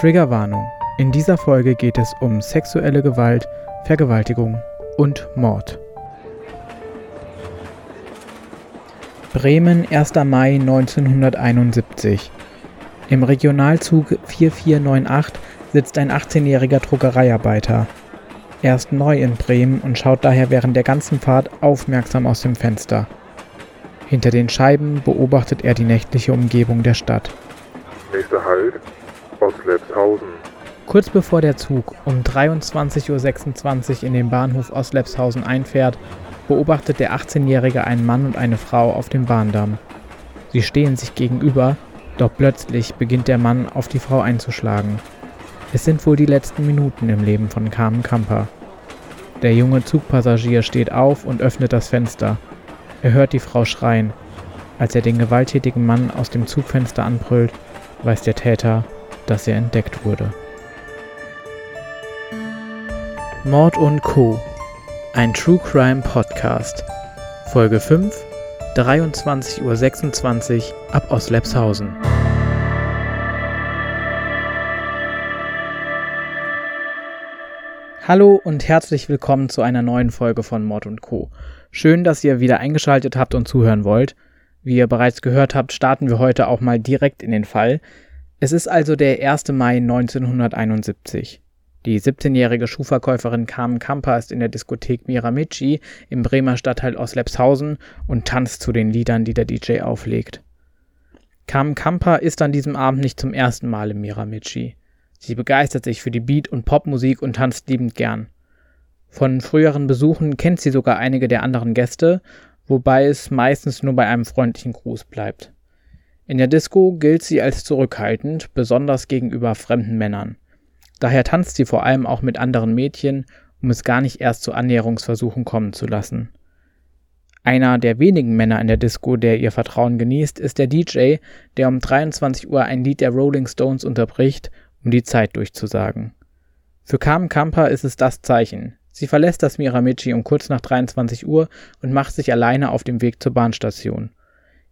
Triggerwarnung. In dieser Folge geht es um sexuelle Gewalt, Vergewaltigung und Mord. Bremen, 1. Mai 1971. Im Regionalzug 4498 sitzt ein 18-jähriger Druckereiarbeiter. Er ist neu in Bremen und schaut daher während der ganzen Fahrt aufmerksam aus dem Fenster. Hinter den Scheiben beobachtet er die nächtliche Umgebung der Stadt. Nächster Halt, Ostlepshausen. Kurz bevor der Zug um 23.26 Uhr in den Bahnhof Ostlepshausen einfährt, beobachtet der 18-Jährige einen Mann und eine Frau auf dem Bahndamm. Sie stehen sich gegenüber, doch plötzlich beginnt der Mann auf die Frau einzuschlagen. Es sind wohl die letzten Minuten im Leben von Carmen Kamper. Der junge Zugpassagier steht auf und öffnet das Fenster. Er hört die Frau schreien. Als er den gewalttätigen Mann aus dem Zugfenster anbrüllt, weiß der Täter, dass er entdeckt wurde. Mord und Co. Ein True Crime Podcast. Folge 5, 23.26 Uhr ab aus Lepshausen. Hallo und herzlich willkommen zu einer neuen Folge von Mord und Co. Schön, dass ihr wieder eingeschaltet habt und zuhören wollt. Wie ihr bereits gehört habt, starten wir heute auch mal direkt in den Fall. Es ist also der 1. Mai 1971. Die 17-jährige Schuhverkäuferin Carmen Kamper ist in der Diskothek Miramichi im Bremer Stadtteil Oslepshausen und tanzt zu den Liedern, die der DJ auflegt. Carmen Kamper ist an diesem Abend nicht zum ersten Mal im Miramichi. Sie begeistert sich für die Beat- und Popmusik und tanzt liebend gern. Von früheren Besuchen kennt sie sogar einige der anderen Gäste, wobei es meistens nur bei einem freundlichen Gruß bleibt. In der Disco gilt sie als zurückhaltend, besonders gegenüber fremden Männern. Daher tanzt sie vor allem auch mit anderen Mädchen, um es gar nicht erst zu Annäherungsversuchen kommen zu lassen. Einer der wenigen Männer in der Disco, der ihr Vertrauen genießt, ist der DJ, der um 23 Uhr ein Lied der Rolling Stones unterbricht um die Zeit durchzusagen. Für Carmen Kamper ist es das Zeichen. Sie verlässt das Miramichi um kurz nach 23 Uhr und macht sich alleine auf dem Weg zur Bahnstation.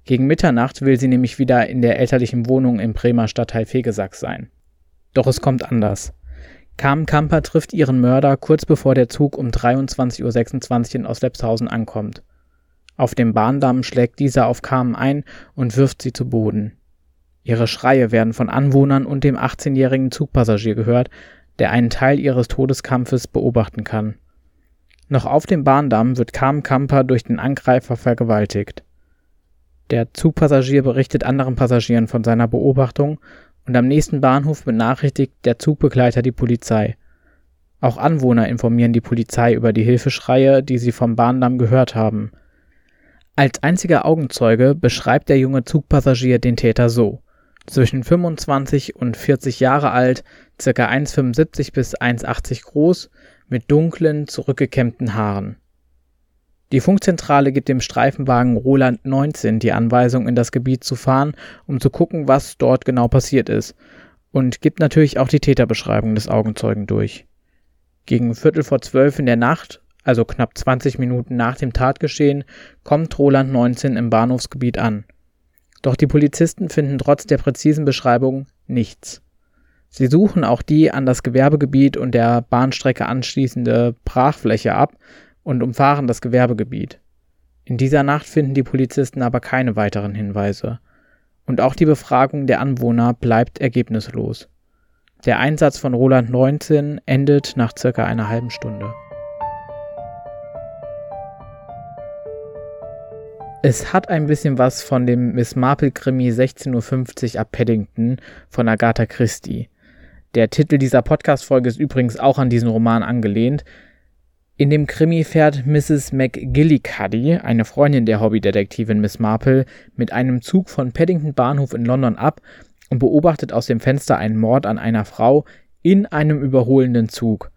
Gegen Mitternacht will sie nämlich wieder in der elterlichen Wohnung im Bremer Stadtteil Fegesack sein. Doch es kommt anders. Carmen Kamper trifft ihren Mörder kurz bevor der Zug um 23.26 Uhr in Oslepshausen ankommt. Auf dem Bahndamm schlägt dieser auf Carmen ein und wirft sie zu Boden. Ihre Schreie werden von Anwohnern und dem 18-jährigen Zugpassagier gehört, der einen Teil ihres Todeskampfes beobachten kann. Noch auf dem Bahndamm wird Carmen Kamper durch den Angreifer vergewaltigt. Der Zugpassagier berichtet anderen Passagieren von seiner Beobachtung und am nächsten Bahnhof benachrichtigt der Zugbegleiter die Polizei. Auch Anwohner informieren die Polizei über die Hilfeschreie, die sie vom Bahndamm gehört haben. Als einziger Augenzeuge beschreibt der junge Zugpassagier den Täter so zwischen 25 und 40 Jahre alt, ca. 1,75 bis 1,80 groß, mit dunklen, zurückgekämmten Haaren. Die Funkzentrale gibt dem Streifenwagen Roland 19 die Anweisung, in das Gebiet zu fahren, um zu gucken, was dort genau passiert ist, und gibt natürlich auch die Täterbeschreibung des Augenzeugen durch. Gegen Viertel vor zwölf in der Nacht, also knapp 20 Minuten nach dem Tatgeschehen, kommt Roland 19 im Bahnhofsgebiet an – doch die Polizisten finden trotz der präzisen Beschreibung nichts. Sie suchen auch die an das Gewerbegebiet und der Bahnstrecke anschließende Brachfläche ab und umfahren das Gewerbegebiet. In dieser Nacht finden die Polizisten aber keine weiteren Hinweise. Und auch die Befragung der Anwohner bleibt ergebnislos. Der Einsatz von Roland 19 endet nach circa einer halben Stunde. Es hat ein bisschen was von dem Miss Marple Krimi 16.50 Uhr ab Paddington von Agatha Christie. Der Titel dieser Podcast-Folge ist übrigens auch an diesen Roman angelehnt. In dem Krimi fährt Mrs. McGillicuddy, eine Freundin der Hobbydetektivin Miss Marple, mit einem Zug von Paddington Bahnhof in London ab und beobachtet aus dem Fenster einen Mord an einer Frau in einem überholenden Zug.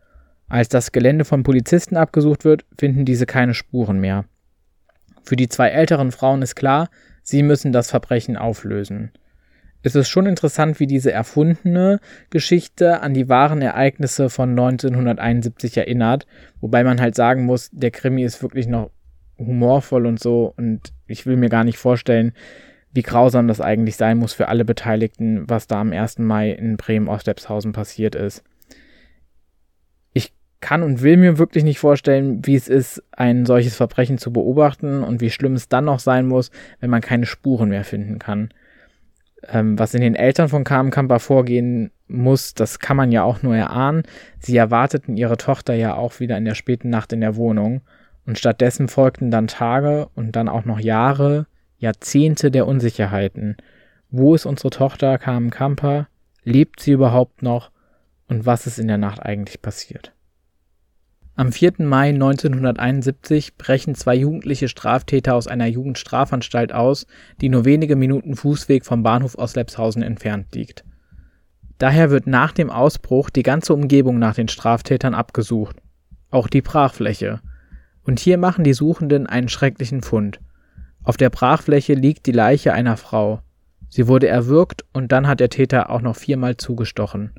Als das Gelände von Polizisten abgesucht wird, finden diese keine Spuren mehr. Für die zwei älteren Frauen ist klar, sie müssen das Verbrechen auflösen. Es ist schon interessant, wie diese erfundene Geschichte an die wahren Ereignisse von 1971 erinnert, wobei man halt sagen muss, der Krimi ist wirklich noch humorvoll und so und ich will mir gar nicht vorstellen, wie grausam das eigentlich sein muss für alle Beteiligten, was da am 1. Mai in Bremen-Ostlepshausen passiert ist. Ich kann und will mir wirklich nicht vorstellen, wie es ist, ein solches Verbrechen zu beobachten und wie schlimm es dann noch sein muss, wenn man keine Spuren mehr finden kann. Ähm, was in den Eltern von Carmen Kamper vorgehen muss, das kann man ja auch nur erahnen. Sie erwarteten ihre Tochter ja auch wieder in der späten Nacht in der Wohnung. Und stattdessen folgten dann Tage und dann auch noch Jahre, Jahrzehnte der Unsicherheiten. Wo ist unsere Tochter Carmen Kamper? Lebt sie überhaupt noch? Und was ist in der Nacht eigentlich passiert? Am 4. Mai 1971 brechen zwei jugendliche Straftäter aus einer Jugendstrafanstalt aus, die nur wenige Minuten Fußweg vom Bahnhof Oslepshausen entfernt liegt. Daher wird nach dem Ausbruch die ganze Umgebung nach den Straftätern abgesucht, auch die Brachfläche. Und hier machen die Suchenden einen schrecklichen Fund. Auf der Brachfläche liegt die Leiche einer Frau. Sie wurde erwürgt und dann hat der Täter auch noch viermal zugestochen.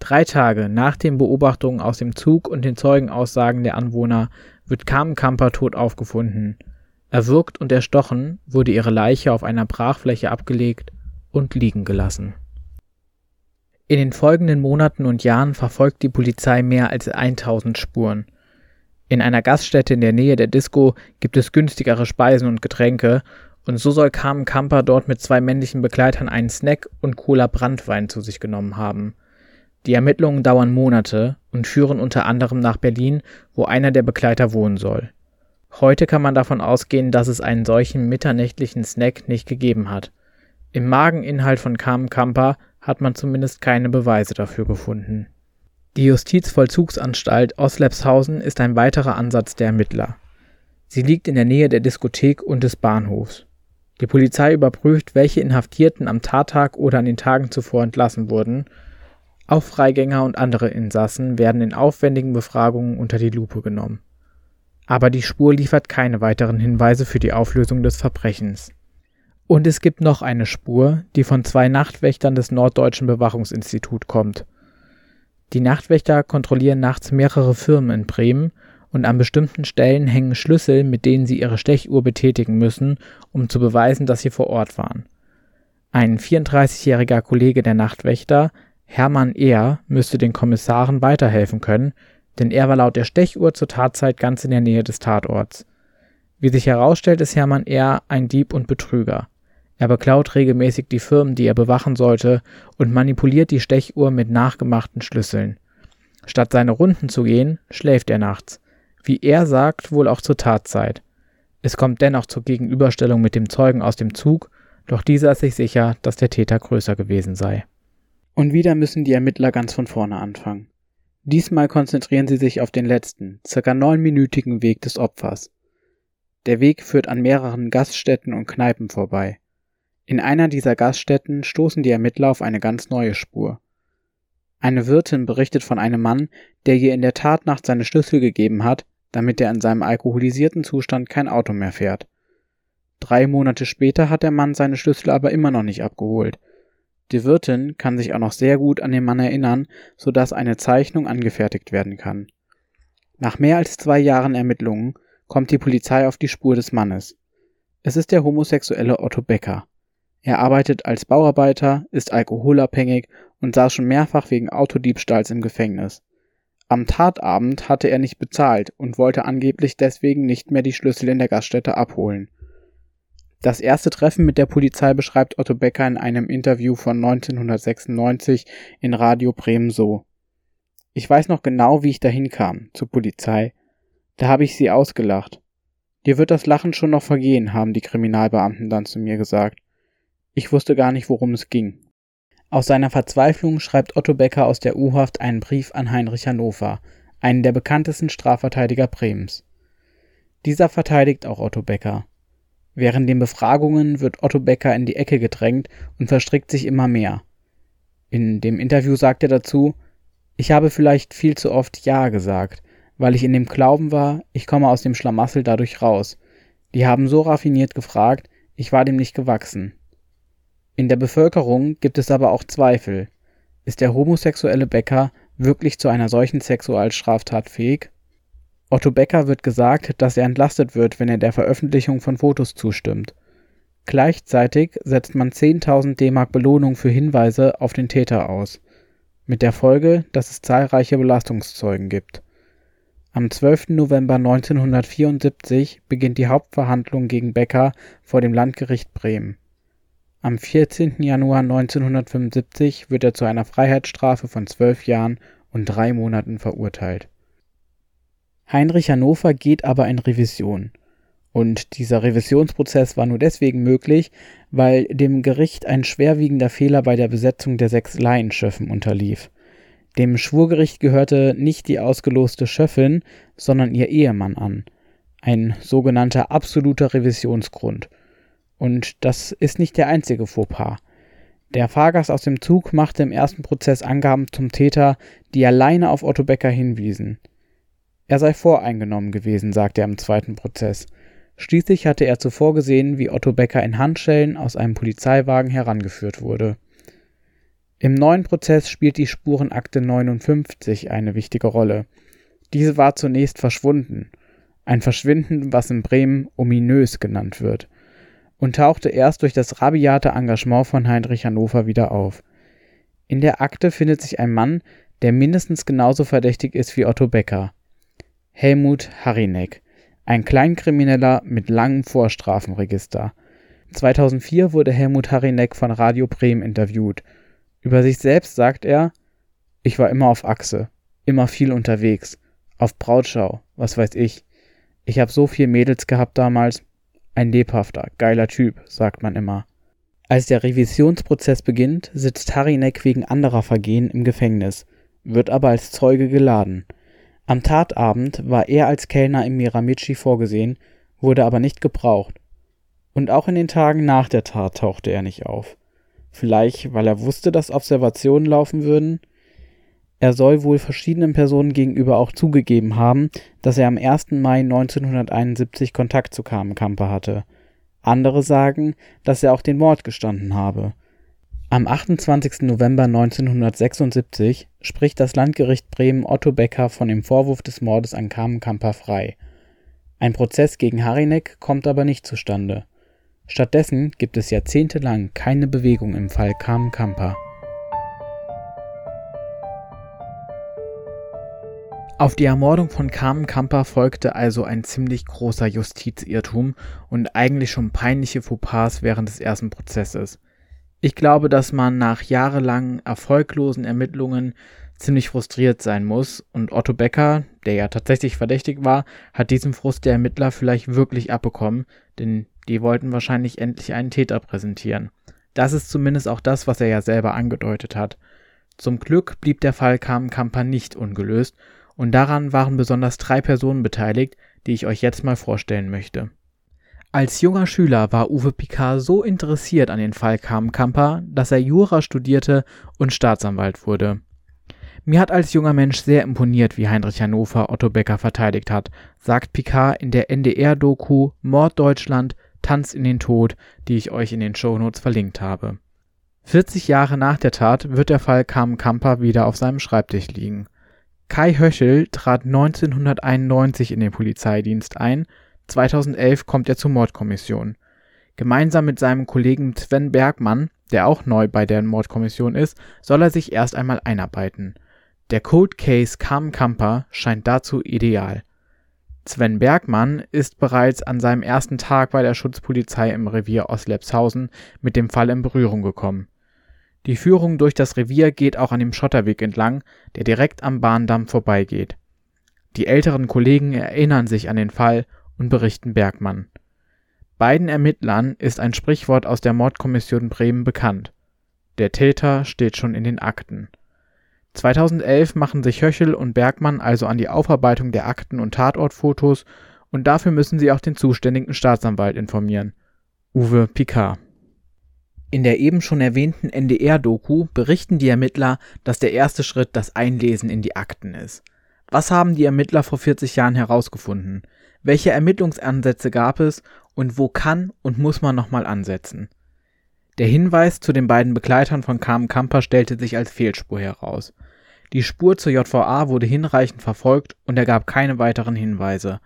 Drei Tage nach den Beobachtungen aus dem Zug und den Zeugenaussagen der Anwohner wird Carmen Kamper tot aufgefunden. Erwürgt und erstochen wurde ihre Leiche auf einer Brachfläche abgelegt und liegen gelassen. In den folgenden Monaten und Jahren verfolgt die Polizei mehr als 1000 Spuren. In einer Gaststätte in der Nähe der Disco gibt es günstigere Speisen und Getränke, und so soll Carmen Kamper dort mit zwei männlichen Begleitern einen Snack und Cola Brandwein zu sich genommen haben. Die Ermittlungen dauern Monate und führen unter anderem nach Berlin, wo einer der Begleiter wohnen soll. Heute kann man davon ausgehen, dass es einen solchen mitternächtlichen Snack nicht gegeben hat. Im Mageninhalt von Carmen Kamper hat man zumindest keine Beweise dafür gefunden. Die Justizvollzugsanstalt Oslepshausen ist ein weiterer Ansatz der Ermittler. Sie liegt in der Nähe der Diskothek und des Bahnhofs. Die Polizei überprüft, welche Inhaftierten am Tattag oder an den Tagen zuvor entlassen wurden auch Freigänger und andere Insassen werden in aufwendigen Befragungen unter die Lupe genommen. Aber die Spur liefert keine weiteren Hinweise für die Auflösung des Verbrechens. Und es gibt noch eine Spur, die von zwei Nachtwächtern des Norddeutschen Bewachungsinstitut kommt. Die Nachtwächter kontrollieren nachts mehrere Firmen in Bremen und an bestimmten Stellen hängen Schlüssel, mit denen sie ihre Stechuhr betätigen müssen, um zu beweisen, dass sie vor Ort waren. Ein 34-jähriger Kollege der Nachtwächter Hermann Ehr müsste den Kommissaren weiterhelfen können, denn er war laut der Stechuhr zur Tatzeit ganz in der Nähe des Tatorts. Wie sich herausstellt, ist Hermann Ehr ein Dieb und Betrüger. Er beklaut regelmäßig die Firmen, die er bewachen sollte, und manipuliert die Stechuhr mit nachgemachten Schlüsseln. Statt seine Runden zu gehen, schläft er nachts. Wie er sagt, wohl auch zur Tatzeit. Es kommt dennoch zur Gegenüberstellung mit dem Zeugen aus dem Zug, doch dieser ist sich sicher, dass der Täter größer gewesen sei. Und wieder müssen die Ermittler ganz von vorne anfangen. Diesmal konzentrieren sie sich auf den letzten, circa neunminütigen Weg des Opfers. Der Weg führt an mehreren Gaststätten und Kneipen vorbei. In einer dieser Gaststätten stoßen die Ermittler auf eine ganz neue Spur. Eine Wirtin berichtet von einem Mann, der ihr in der Tatnacht seine Schlüssel gegeben hat, damit er in seinem alkoholisierten Zustand kein Auto mehr fährt. Drei Monate später hat der Mann seine Schlüssel aber immer noch nicht abgeholt die Wirtin kann sich auch noch sehr gut an den Mann erinnern, so dass eine Zeichnung angefertigt werden kann. Nach mehr als zwei Jahren Ermittlungen kommt die Polizei auf die Spur des Mannes. Es ist der homosexuelle Otto Becker. Er arbeitet als Bauarbeiter, ist alkoholabhängig und saß schon mehrfach wegen Autodiebstahls im Gefängnis. Am Tatabend hatte er nicht bezahlt und wollte angeblich deswegen nicht mehr die Schlüssel in der Gaststätte abholen. Das erste Treffen mit der Polizei beschreibt Otto Becker in einem Interview von 1996 in Radio Bremen so. Ich weiß noch genau, wie ich dahin kam, zur Polizei. Da habe ich sie ausgelacht. Dir wird das Lachen schon noch vergehen, haben die Kriminalbeamten dann zu mir gesagt. Ich wusste gar nicht, worum es ging. Aus seiner Verzweiflung schreibt Otto Becker aus der U-Haft einen Brief an Heinrich Hannover, einen der bekanntesten Strafverteidiger Bremens. Dieser verteidigt auch Otto Becker. Während den Befragungen wird Otto Becker in die Ecke gedrängt und verstrickt sich immer mehr. In dem Interview sagt er dazu, ich habe vielleicht viel zu oft Ja gesagt, weil ich in dem Glauben war, ich komme aus dem Schlamassel dadurch raus. Die haben so raffiniert gefragt, ich war dem nicht gewachsen. In der Bevölkerung gibt es aber auch Zweifel. Ist der homosexuelle Becker wirklich zu einer solchen Sexualstraftat fähig? Otto Becker wird gesagt, dass er entlastet wird, wenn er der Veröffentlichung von Fotos zustimmt. Gleichzeitig setzt man 10.000 D-Mark Belohnung für Hinweise auf den Täter aus, mit der Folge, dass es zahlreiche Belastungszeugen gibt. Am 12. November 1974 beginnt die Hauptverhandlung gegen Becker vor dem Landgericht Bremen. Am 14. Januar 1975 wird er zu einer Freiheitsstrafe von zwölf Jahren und drei Monaten verurteilt. Heinrich Hannover geht aber in Revision. Und dieser Revisionsprozess war nur deswegen möglich, weil dem Gericht ein schwerwiegender Fehler bei der Besetzung der sechs Laienschöffen unterlief. Dem Schwurgericht gehörte nicht die ausgeloste Schöffin, sondern ihr Ehemann an. Ein sogenannter absoluter Revisionsgrund. Und das ist nicht der einzige Fauxpas. Der Fahrgast aus dem Zug machte im ersten Prozess Angaben zum Täter, die alleine auf Otto Becker hinwiesen. Er sei voreingenommen gewesen, sagte er im zweiten Prozess. Schließlich hatte er zuvor gesehen, wie Otto Becker in Handschellen aus einem Polizeiwagen herangeführt wurde. Im neuen Prozess spielt die Spurenakte 59 eine wichtige Rolle. Diese war zunächst verschwunden, ein Verschwinden, was in Bremen ominös genannt wird, und tauchte erst durch das rabiate Engagement von Heinrich Hannover wieder auf. In der Akte findet sich ein Mann, der mindestens genauso verdächtig ist wie Otto Becker. Helmut Harinek, ein Kleinkrimineller mit langem Vorstrafenregister. 2004 wurde Helmut Harinek von Radio Bremen interviewt über sich selbst sagt er, ich war immer auf Achse, immer viel unterwegs, auf Brautschau, was weiß ich. Ich hab so viel Mädels gehabt damals. Ein lebhafter, geiler Typ, sagt man immer. Als der Revisionsprozess beginnt, sitzt Harinek wegen anderer Vergehen im Gefängnis, wird aber als Zeuge geladen. Am Tatabend war er als Kellner im Miramichi vorgesehen, wurde aber nicht gebraucht. Und auch in den Tagen nach der Tat tauchte er nicht auf. Vielleicht, weil er wusste, dass Observationen laufen würden? Er soll wohl verschiedenen Personen gegenüber auch zugegeben haben, dass er am 1. Mai 1971 Kontakt zu Carmen hatte. Andere sagen, dass er auch den Mord gestanden habe. Am 28. November 1976 spricht das Landgericht Bremen Otto Becker von dem Vorwurf des Mordes an Carmen Kamper frei. Ein Prozess gegen Harinek kommt aber nicht zustande. Stattdessen gibt es jahrzehntelang keine Bewegung im Fall Carmen Kamper. Auf die Ermordung von Carmen Kamper folgte also ein ziemlich großer Justizirrtum und eigentlich schon peinliche Fauxpas während des ersten Prozesses. Ich glaube, dass man nach jahrelangen erfolglosen Ermittlungen ziemlich frustriert sein muss und Otto Becker, der ja tatsächlich verdächtig war, hat diesen Frust der Ermittler vielleicht wirklich abbekommen, denn die wollten wahrscheinlich endlich einen Täter präsentieren. Das ist zumindest auch das, was er ja selber angedeutet hat. Zum Glück blieb der Fall Carmen Kamper nicht ungelöst und daran waren besonders drei Personen beteiligt, die ich euch jetzt mal vorstellen möchte. Als junger Schüler war Uwe Picard so interessiert an den Fall Carmen Kamper, dass er Jura studierte und Staatsanwalt wurde. Mir hat als junger Mensch sehr imponiert, wie Heinrich Hannover Otto Becker verteidigt hat, sagt Picard in der NDR-Doku Mord Deutschland Tanz in den Tod, die ich euch in den Shownotes verlinkt habe. 40 Jahre nach der Tat wird der Fall Carmen Kamper wieder auf seinem Schreibtisch liegen. Kai Höschel trat 1991 in den Polizeidienst ein, 2011 kommt er zur Mordkommission. Gemeinsam mit seinem Kollegen Sven Bergmann, der auch neu bei der Mordkommission ist, soll er sich erst einmal einarbeiten. Der Cold Case Carmen Kamper scheint dazu ideal. Sven Bergmann ist bereits an seinem ersten Tag bei der Schutzpolizei im Revier Oslepshausen mit dem Fall in Berührung gekommen. Die Führung durch das Revier geht auch an dem Schotterweg entlang, der direkt am Bahndamm vorbeigeht. Die älteren Kollegen erinnern sich an den Fall und berichten Bergmann. Beiden Ermittlern ist ein Sprichwort aus der Mordkommission Bremen bekannt. Der Täter steht schon in den Akten. 2011 machen sich Höchel und Bergmann also an die Aufarbeitung der Akten und Tatortfotos und dafür müssen sie auch den zuständigen Staatsanwalt informieren. Uwe Picard. In der eben schon erwähnten NDR-Doku berichten die Ermittler, dass der erste Schritt das Einlesen in die Akten ist. Was haben die Ermittler vor 40 Jahren herausgefunden? Welche Ermittlungsansätze gab es und wo kann und muss man nochmal ansetzen? Der Hinweis zu den beiden Begleitern von Carmen Kamper stellte sich als Fehlspur heraus. Die Spur zur JVA wurde hinreichend verfolgt und er gab keine weiteren Hinweise.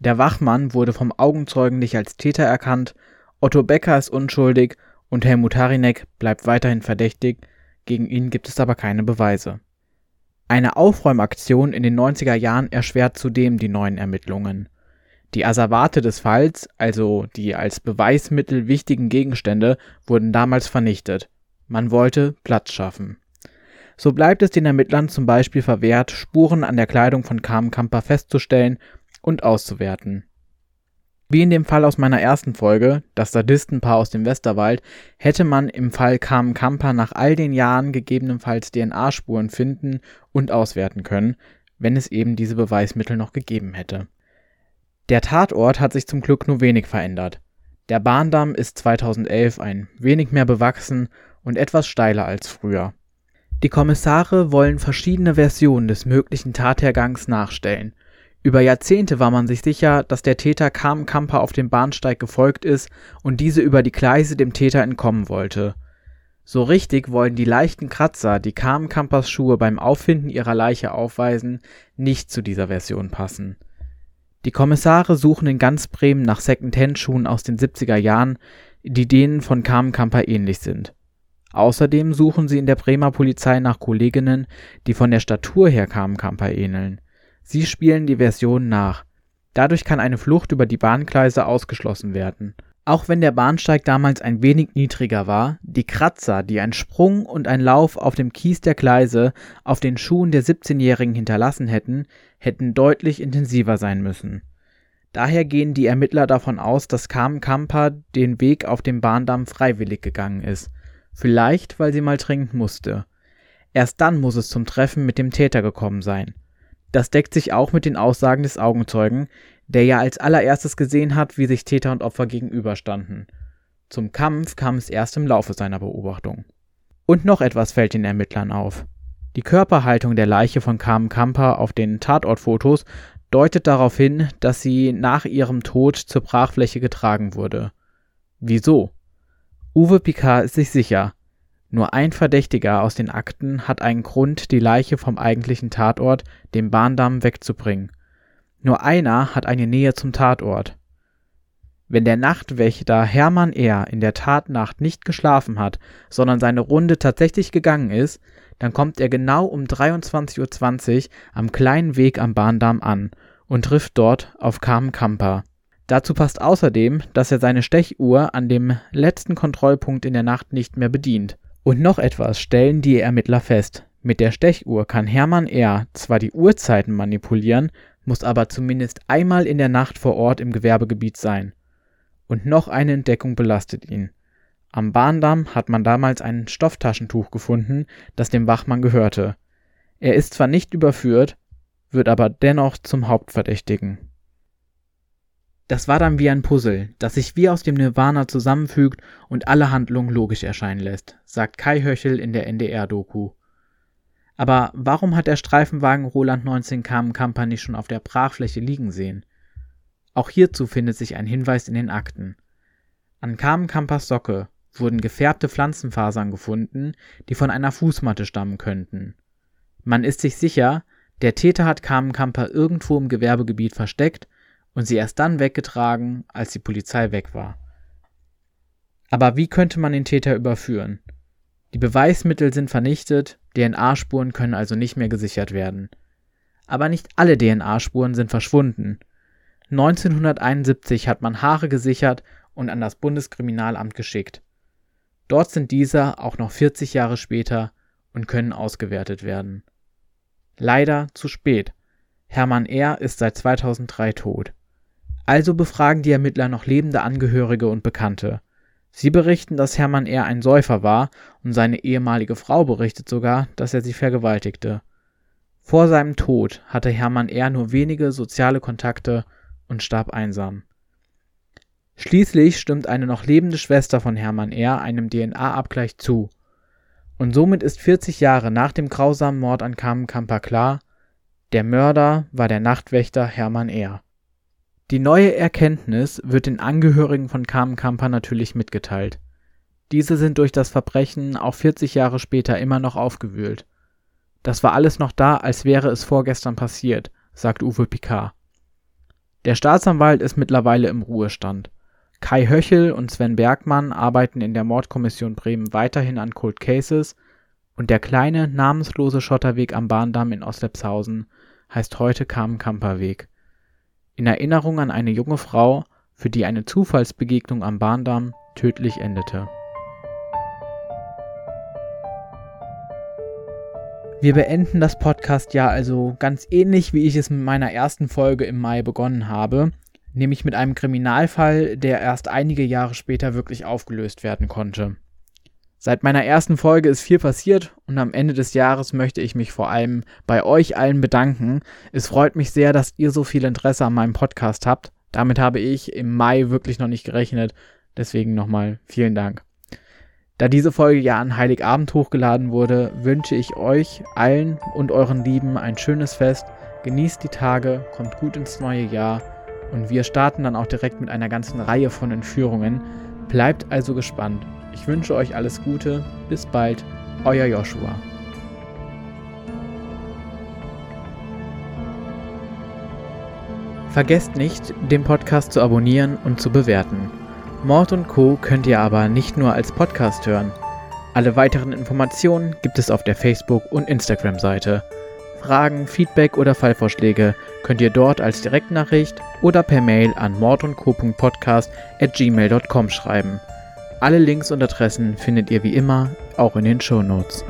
Der Wachmann wurde vom Augenzeugen nicht als Täter erkannt, Otto Becker ist unschuldig und Helmut Harinek bleibt weiterhin verdächtig, gegen ihn gibt es aber keine Beweise. Eine Aufräumaktion in den 90er Jahren erschwert zudem die neuen Ermittlungen. Die Asservate des Falls, also die als Beweismittel wichtigen Gegenstände, wurden damals vernichtet. Man wollte Platz schaffen. So bleibt es den Ermittlern zum Beispiel verwehrt, Spuren an der Kleidung von Carmen Kamper festzustellen und auszuwerten. Wie in dem Fall aus meiner ersten Folge, das Sadistenpaar aus dem Westerwald, hätte man im Fall Carmen Kamper nach all den Jahren gegebenenfalls DNA-Spuren finden und auswerten können, wenn es eben diese Beweismittel noch gegeben hätte. Der Tatort hat sich zum Glück nur wenig verändert. Der Bahndamm ist 2011 ein wenig mehr bewachsen und etwas steiler als früher. Die Kommissare wollen verschiedene Versionen des möglichen Tathergangs nachstellen. Über Jahrzehnte war man sich sicher, dass der Täter Carmen Kamper auf dem Bahnsteig gefolgt ist und diese über die Gleise dem Täter entkommen wollte. So richtig wollen die leichten Kratzer, die Carmen Kampers Schuhe beim Auffinden ihrer Leiche aufweisen, nicht zu dieser Version passen. Die Kommissare suchen in ganz Bremen nach Second-Hand-Schuhen aus den 70er Jahren, die denen von Carmen Kamper ähnlich sind. Außerdem suchen sie in der Bremer Polizei nach Kolleginnen, die von der Statur her Carmen-Kamper ähneln. Sie spielen die Version nach. Dadurch kann eine Flucht über die Bahngleise ausgeschlossen werden. Auch wenn der Bahnsteig damals ein wenig niedriger war, die Kratzer, die ein Sprung und ein Lauf auf dem Kies der Gleise auf den Schuhen der 17-Jährigen hinterlassen hätten, hätten deutlich intensiver sein müssen. Daher gehen die Ermittler davon aus, dass Carmen Kamper den Weg auf dem Bahndamm freiwillig gegangen ist. Vielleicht, weil sie mal dringend musste. Erst dann muss es zum Treffen mit dem Täter gekommen sein. Das deckt sich auch mit den Aussagen des Augenzeugen, der ja als allererstes gesehen hat, wie sich Täter und Opfer gegenüberstanden. Zum Kampf kam es erst im Laufe seiner Beobachtung. Und noch etwas fällt den Ermittlern auf. Die Körperhaltung der Leiche von Carmen Kamper auf den Tatortfotos deutet darauf hin, dass sie nach ihrem Tod zur Brachfläche getragen wurde. Wieso? Uwe Picard ist sich sicher, nur ein Verdächtiger aus den Akten hat einen Grund, die Leiche vom eigentlichen Tatort, dem Bahndamm, wegzubringen. Nur einer hat eine Nähe zum Tatort. Wenn der Nachtwächter Hermann R. in der Tatnacht nicht geschlafen hat, sondern seine Runde tatsächlich gegangen ist, dann kommt er genau um 23.20 Uhr am kleinen Weg am Bahndamm an und trifft dort auf Carmen Kamper. Dazu passt außerdem, dass er seine Stechuhr an dem letzten Kontrollpunkt in der Nacht nicht mehr bedient. Und noch etwas stellen die Ermittler fest. Mit der Stechuhr kann Hermann R. zwar die Uhrzeiten manipulieren, muss aber zumindest einmal in der Nacht vor Ort im Gewerbegebiet sein. Und noch eine Entdeckung belastet ihn. Am Bahndamm hat man damals ein Stofftaschentuch gefunden, das dem Wachmann gehörte. Er ist zwar nicht überführt, wird aber dennoch zum Hauptverdächtigen. Das war dann wie ein Puzzle, das sich wie aus dem Nirvana zusammenfügt und alle Handlungen logisch erscheinen lässt, sagt Kai Höchel in der NDR-Doku. Aber warum hat der Streifenwagen Roland 19 Kamen Kamper nicht schon auf der Brachfläche liegen sehen? Auch hierzu findet sich ein Hinweis in den Akten. An Kamen Kampers Socke wurden gefärbte Pflanzenfasern gefunden, die von einer Fußmatte stammen könnten. Man ist sich sicher, der Täter hat Kamen Kamper irgendwo im Gewerbegebiet versteckt und sie erst dann weggetragen, als die Polizei weg war. Aber wie könnte man den Täter überführen? Die Beweismittel sind vernichtet, DNA-Spuren können also nicht mehr gesichert werden. Aber nicht alle DNA-Spuren sind verschwunden. 1971 hat man Haare gesichert und an das Bundeskriminalamt geschickt. Dort sind diese auch noch 40 Jahre später und können ausgewertet werden. Leider zu spät. Hermann R. ist seit 2003 tot. Also befragen die Ermittler noch lebende Angehörige und Bekannte. Sie berichten, dass Hermann R. ein Säufer war und seine ehemalige Frau berichtet sogar, dass er sie vergewaltigte. Vor seinem Tod hatte Hermann R. nur wenige soziale Kontakte und starb einsam. Schließlich stimmt eine noch lebende Schwester von Hermann R. einem DNA-Abgleich zu. Und somit ist 40 Jahre nach dem grausamen Mord an Carmen Kamper klar, der Mörder war der Nachtwächter Hermann R. Die neue Erkenntnis wird den Angehörigen von Carmen Kamper natürlich mitgeteilt. Diese sind durch das Verbrechen auch 40 Jahre später immer noch aufgewühlt. Das war alles noch da, als wäre es vorgestern passiert, sagt Uwe Picard. Der Staatsanwalt ist mittlerweile im Ruhestand. Kai Höchel und Sven Bergmann arbeiten in der Mordkommission Bremen weiterhin an Cold Cases und der kleine, namenslose Schotterweg am Bahndamm in Oslepshausen heißt heute Kamen-Kamper-Weg. In Erinnerung an eine junge Frau, für die eine Zufallsbegegnung am Bahndamm tödlich endete. Wir beenden das Podcast-Jahr also ganz ähnlich, wie ich es mit meiner ersten Folge im Mai begonnen habe, nämlich mit einem Kriminalfall, der erst einige Jahre später wirklich aufgelöst werden konnte. Seit meiner ersten Folge ist viel passiert und am Ende des Jahres möchte ich mich vor allem bei euch allen bedanken. Es freut mich sehr, dass ihr so viel Interesse an meinem Podcast habt. Damit habe ich im Mai wirklich noch nicht gerechnet. Deswegen nochmal vielen Dank. Da diese Folge ja an Heiligabend hochgeladen wurde, wünsche ich euch allen und euren Lieben ein schönes Fest. Genießt die Tage, kommt gut ins neue Jahr und wir starten dann auch direkt mit einer ganzen Reihe von Entführungen. Bleibt also gespannt. Ich wünsche euch alles Gute. Bis bald. Euer Joshua. Vergesst nicht, den Podcast zu abonnieren und zu bewerten. Mord und Co. könnt ihr aber nicht nur als Podcast hören. Alle weiteren Informationen gibt es auf der Facebook- und Instagram-Seite. Fragen, Feedback oder Fallvorschläge könnt ihr dort als Direktnachricht oder per Mail an mordundco.podcast@gmail.com schreiben. Alle Links und Adressen findet ihr wie immer auch in den Show Notes.